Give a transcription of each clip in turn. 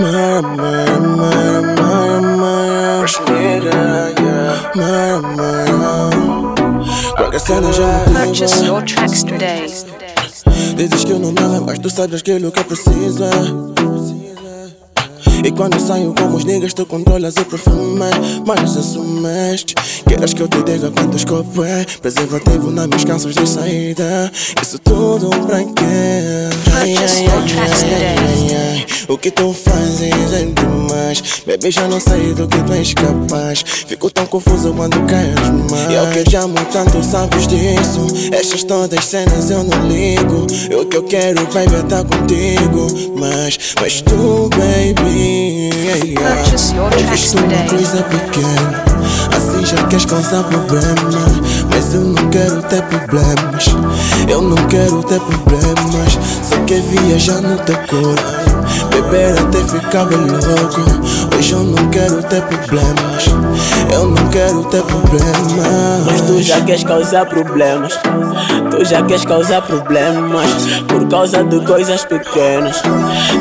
Mara, Mara, Mara, Mara, Mara. Fresh Purchase your tracks today. Dizes que não nada, mas tu sabes aquilo que eu preciso. é. E quando saio com os niggas, tu controlas o perfume. Mas assumeste. Queres que eu te diga quantos copos é? Preservativo nas minhas calças de saída. Isso tudo pra quê? Purchase your tracks today. O que tu fazes é demais. Baby, já não sei do que tu és capaz. Fico tão confuso quando queres mais. Eu que te amo tanto, sabes disso. Estas todas cenas eu não ligo. Eu que eu quero, baby, é tá contigo. Mas, mas tu, baby. yeah, yeah. Purchase your Eu visto uma today. coisa pequena. Assim já queres causar problema. Mas eu não quero ter problemas. Eu não quero ter problemas. Só quer viajar no teu corpo. Beber até ficar bem louco. Hoje eu não quero ter problemas. Eu não quero ter problemas. Mas tu já queres causar problemas. Tu já queres causar problemas. Por causa de coisas pequenas.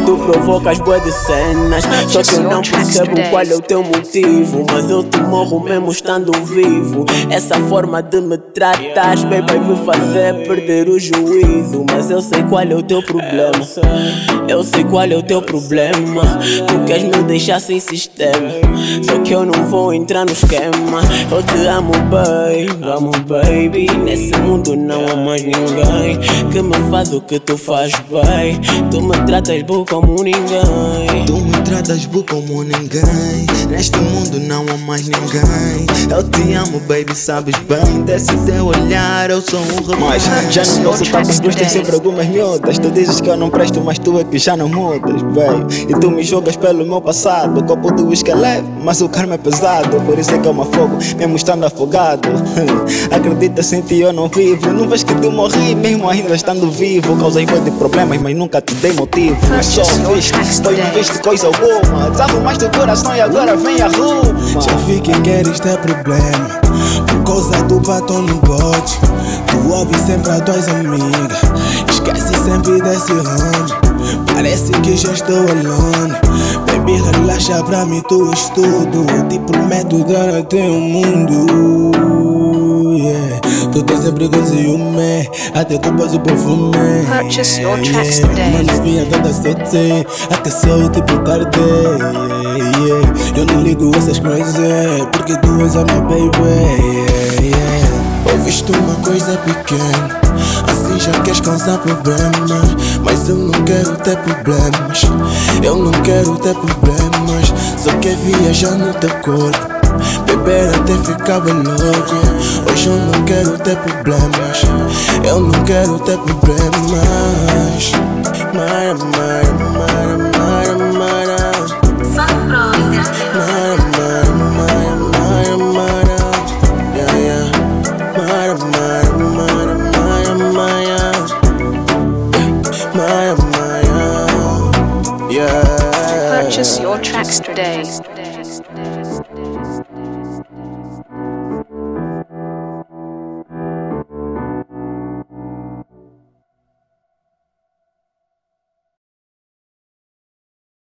Tu provocas boas de cenas. Só que eu não percebo qual é o teu motivo. Mas eu te morro mesmo estando vivo. Essa forma de me tratar, baby, vai me fazer perder o juízo. Mas eu sei qual é o teu problema. Eu sei qual é o teu problema. Tu queres me deixar sem sistema. Só que eu não vou entrar no esquema. Eu te amo, baby. Amo, baby. Nesse mundo não há mais ninguém que me faz o que tu fazes bem. Tu me tratas bom como ninguém. Tu me tratas bu como ninguém. Neste mundo não há mais ninguém. Eu te amo, baby, sabes bem. Desse teu olhar, eu sou um Mas rebanho. já não posso estar com os dois, tem sempre algumas miúdas. Tu dizes que eu não presto, mas tu é que já não mudas, baby. E tu me jogas pelo meu passado. O copo do whisky é leve, mas o karma é pesado. Por isso é que eu me afogo, mesmo estando afogado. Acredita, sem ti eu não vivo. Não vês que tu morri, mesmo ainda estando vivo. Causas boas de problemas, mas nunca te dei motivo. Mas só fiz, foi não viste coisa alguma. Desarrumaste o coração e agora vem a ruma. Já vi que queres ter problema. Por causa do batom no bote. Tu ouves sempre a tuas amigas. Esquece sempre desse homem Parece que já estou alone. Baby, relaxa pra mim, tu és tudo. Eu te prometo dar até o mundo yeah. Tu tens sempre com ciúme Até culpas o perfume Purchase your tracks today. Uma novinha toda sexy Aqueceu tipo tarde yeah, yeah. Eu não ligo essas coisas Porque tu és a minha baby yeah, yeah. Ouviste uma coisa pequena Assim já queres causar problemas Mas eu não quero ter problemas Eu não quero ter problemas Só quer viajar no teu corpo Beber até ficar louco. Hoje eu não quero ter problemas. Eu não quero ter problemas. Mara, Mara, Mara, Mara, Mara. Mara, Mara, Mara, Mara, Mara. Yeah, yeah. Mara, Mara, Mara, Mara, Mara. Mara, Mara. Yeah. Purchase your tracks today.